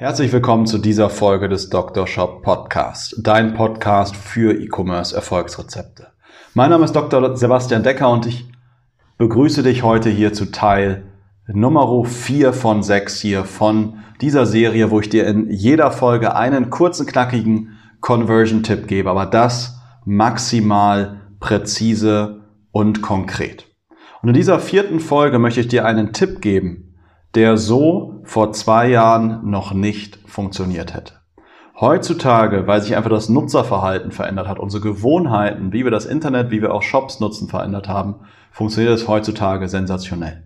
Herzlich willkommen zu dieser Folge des Dr. Shop Podcast, dein Podcast für E-Commerce Erfolgsrezepte. Mein Name ist Dr. Sebastian Decker und ich begrüße dich heute hier zu Teil Nummer 4 von 6 hier von dieser Serie, wo ich dir in jeder Folge einen kurzen, knackigen Conversion-Tipp gebe, aber das maximal präzise und konkret. Und in dieser vierten Folge möchte ich dir einen Tipp geben, der so vor zwei Jahren noch nicht funktioniert hätte. Heutzutage, weil sich einfach das Nutzerverhalten verändert hat, unsere Gewohnheiten, wie wir das Internet, wie wir auch Shops nutzen, verändert haben, funktioniert es heutzutage sensationell.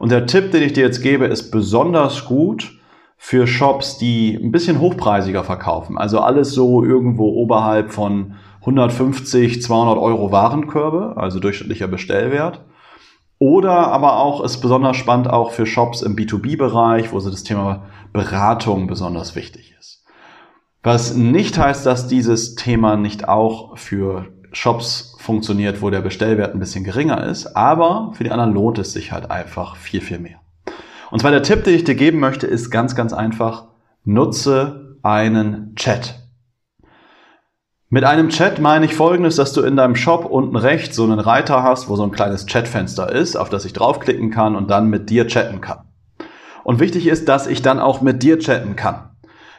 Und der Tipp, den ich dir jetzt gebe, ist besonders gut für Shops, die ein bisschen hochpreisiger verkaufen. Also alles so irgendwo oberhalb von 150, 200 Euro Warenkörbe, also durchschnittlicher Bestellwert. Oder aber auch ist besonders spannend auch für Shops im B2B-Bereich, wo so das Thema Beratung besonders wichtig ist. Was nicht heißt, dass dieses Thema nicht auch für Shops funktioniert, wo der Bestellwert ein bisschen geringer ist, aber für die anderen lohnt es sich halt einfach viel, viel mehr. Und zwar der Tipp, den ich dir geben möchte, ist ganz, ganz einfach, nutze einen Chat. Mit einem Chat meine ich folgendes, dass du in deinem Shop unten rechts so einen Reiter hast, wo so ein kleines Chatfenster ist, auf das ich draufklicken kann und dann mit dir chatten kann. Und wichtig ist, dass ich dann auch mit dir chatten kann.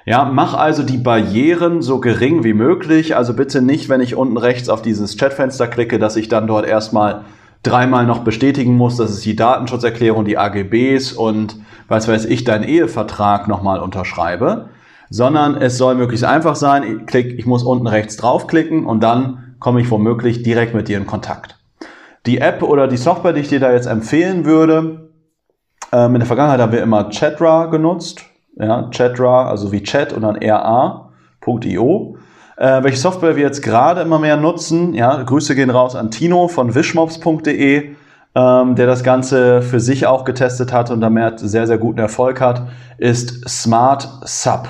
Ja, mach also die Barrieren so gering wie möglich. Also bitte nicht, wenn ich unten rechts auf dieses Chatfenster klicke, dass ich dann dort erstmal dreimal noch bestätigen muss, dass es die Datenschutzerklärung, die AGBs und was weiß ich, deinen Ehevertrag nochmal unterschreibe, sondern es soll möglichst einfach sein. Ich, klick, ich muss unten rechts draufklicken und dann komme ich womöglich direkt mit dir in Kontakt. Die App oder die Software, die ich dir da jetzt empfehlen würde, ähm, in der Vergangenheit haben wir immer Chatra genutzt ja, Chatra, also wie Chat und dann ra.io. Äh, welche Software wir jetzt gerade immer mehr nutzen, ja, Grüße gehen raus an Tino von wishmobs.de, ähm, der das Ganze für sich auch getestet hat und damit sehr, sehr guten Erfolg hat, ist Smart Sub.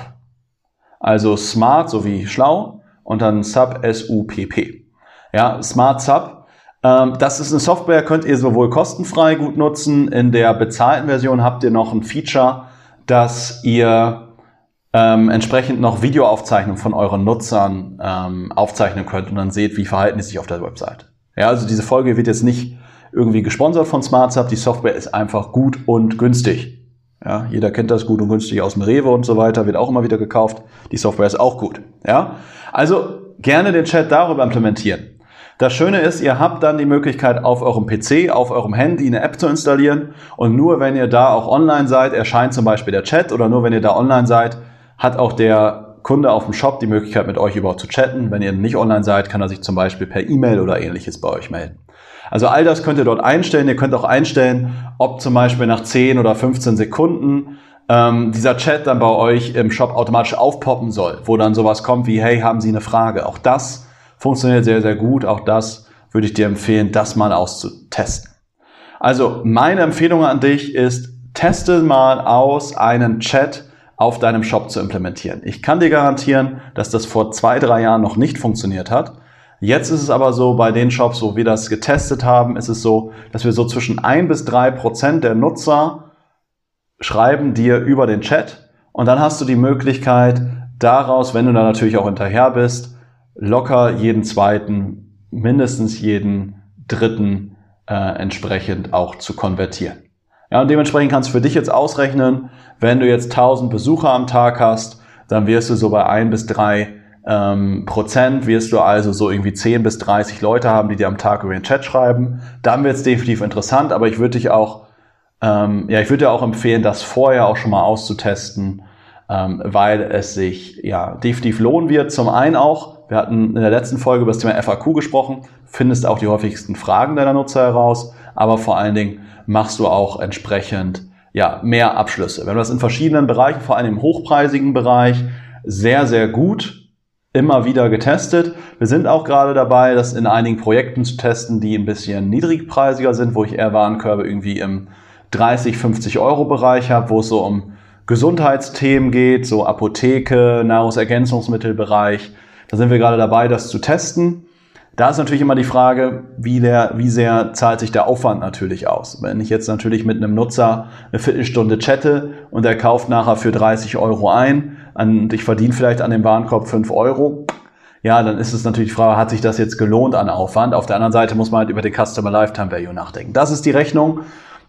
Also Smart sowie schlau und dann Sub S-U-P-P. Ja, Smart Sub. Ähm, das ist eine Software, könnt ihr sowohl kostenfrei gut nutzen. In der bezahlten Version habt ihr noch ein Feature, dass ihr ähm, entsprechend noch Videoaufzeichnungen von euren Nutzern ähm, aufzeichnen könnt und dann seht, wie verhalten die sich auf der Website. Ja, also diese Folge wird jetzt nicht irgendwie gesponsert von SmartSub. Die Software ist einfach gut und günstig. Ja, jeder kennt das gut und günstig aus dem Rewe und so weiter, wird auch immer wieder gekauft. Die Software ist auch gut. Ja, also gerne den Chat darüber implementieren. Das Schöne ist, ihr habt dann die Möglichkeit, auf eurem PC, auf eurem Handy eine App zu installieren. Und nur wenn ihr da auch online seid, erscheint zum Beispiel der Chat oder nur wenn ihr da online seid, hat auch der Kunde auf dem Shop die Möglichkeit, mit euch überhaupt zu chatten. Wenn ihr nicht online seid, kann er sich zum Beispiel per E-Mail oder ähnliches bei euch melden. Also all das könnt ihr dort einstellen. Ihr könnt auch einstellen, ob zum Beispiel nach 10 oder 15 Sekunden ähm, dieser Chat dann bei euch im Shop automatisch aufpoppen soll, wo dann sowas kommt wie, hey, haben Sie eine Frage? Auch das Funktioniert sehr, sehr gut. Auch das würde ich dir empfehlen, das mal auszutesten. Also meine Empfehlung an dich ist, teste mal aus, einen Chat auf deinem Shop zu implementieren. Ich kann dir garantieren, dass das vor zwei, drei Jahren noch nicht funktioniert hat. Jetzt ist es aber so, bei den Shops, wo wir das getestet haben, ist es so, dass wir so zwischen ein bis drei Prozent der Nutzer schreiben dir über den Chat und dann hast du die Möglichkeit, daraus, wenn du da natürlich auch hinterher bist, locker jeden zweiten, mindestens jeden dritten äh, entsprechend auch zu konvertieren. Ja, und dementsprechend kannst du für dich jetzt ausrechnen, wenn du jetzt 1000 Besucher am Tag hast, dann wirst du so bei ein bis drei ähm, Prozent, wirst du also so irgendwie 10 bis 30 Leute haben, die dir am Tag über den Chat schreiben. Dann wird es definitiv interessant, aber ich würde dich auch, ähm, ja, ich würde dir auch empfehlen, das vorher auch schon mal auszutesten, ähm, weil es sich ja definitiv lohnen wird. Zum einen auch, wir hatten in der letzten Folge über das Thema FAQ gesprochen. Findest auch die häufigsten Fragen deiner Nutzer heraus, aber vor allen Dingen machst du auch entsprechend ja, mehr Abschlüsse. Wir haben das in verschiedenen Bereichen, vor allem im hochpreisigen Bereich, sehr, sehr gut immer wieder getestet. Wir sind auch gerade dabei, das in einigen Projekten zu testen, die ein bisschen niedrigpreisiger sind, wo ich eher Warenkörbe irgendwie im 30, 50 Euro Bereich habe, wo es so um Gesundheitsthemen geht, so Apotheke, Nahrungsergänzungsmittelbereich. Da sind wir gerade dabei, das zu testen. Da ist natürlich immer die Frage, wie, der, wie sehr zahlt sich der Aufwand natürlich aus. Wenn ich jetzt natürlich mit einem Nutzer eine Viertelstunde chatte und er kauft nachher für 30 Euro ein und ich verdiene vielleicht an dem Warenkorb 5 Euro, ja, dann ist es natürlich die Frage, hat sich das jetzt gelohnt an Aufwand? Auf der anderen Seite muss man halt über den Customer Lifetime Value nachdenken. Das ist die Rechnung,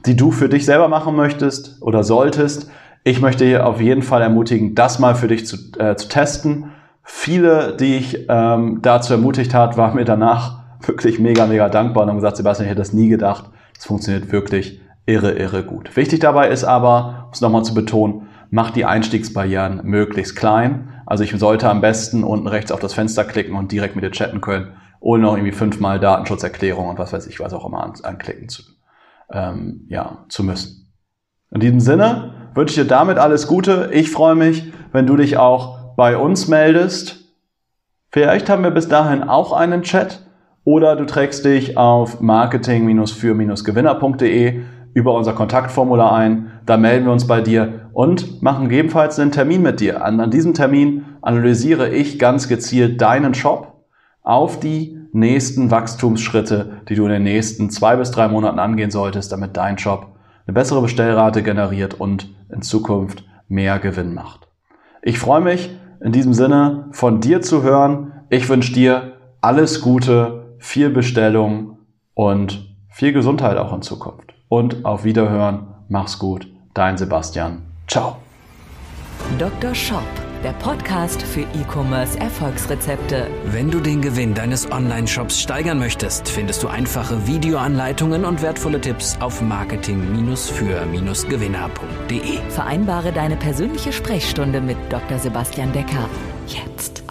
die du für dich selber machen möchtest oder solltest. Ich möchte hier auf jeden Fall ermutigen, das mal für dich zu, äh, zu testen Viele, die ich ähm, dazu ermutigt hat, waren mir danach wirklich mega, mega dankbar und haben gesagt, Sebastian, ich hätte das nie gedacht. Das funktioniert wirklich irre, irre gut. Wichtig dabei ist aber, um es nochmal zu betonen, macht die Einstiegsbarrieren möglichst klein. Also ich sollte am besten unten rechts auf das Fenster klicken und direkt mit dir chatten können, ohne noch irgendwie fünfmal Datenschutzerklärung und was weiß ich, was auch immer an, anklicken zu, ähm, ja, zu müssen. In diesem Sinne wünsche ich dir damit alles Gute. Ich freue mich, wenn du dich auch bei uns meldest. Vielleicht haben wir bis dahin auch einen Chat oder du trägst dich auf marketing-für-gewinner.de über unser Kontaktformular ein. Da melden wir uns bei dir und machen gegebenenfalls einen Termin mit dir. An, an diesem Termin analysiere ich ganz gezielt deinen Shop auf die nächsten Wachstumsschritte, die du in den nächsten zwei bis drei Monaten angehen solltest, damit dein Shop eine bessere Bestellrate generiert und in Zukunft mehr Gewinn macht. Ich freue mich, in diesem Sinne von dir zu hören. Ich wünsche dir alles Gute, viel Bestellung und viel Gesundheit auch in Zukunft. Und auf Wiederhören. Mach's gut. Dein Sebastian. Ciao. Dr. Shop der Podcast für E-Commerce Erfolgsrezepte. Wenn du den Gewinn deines Online-Shops steigern möchtest, findest du einfache Videoanleitungen und wertvolle Tipps auf marketing-für-gewinner.de. Vereinbare deine persönliche Sprechstunde mit Dr. Sebastian Decker jetzt.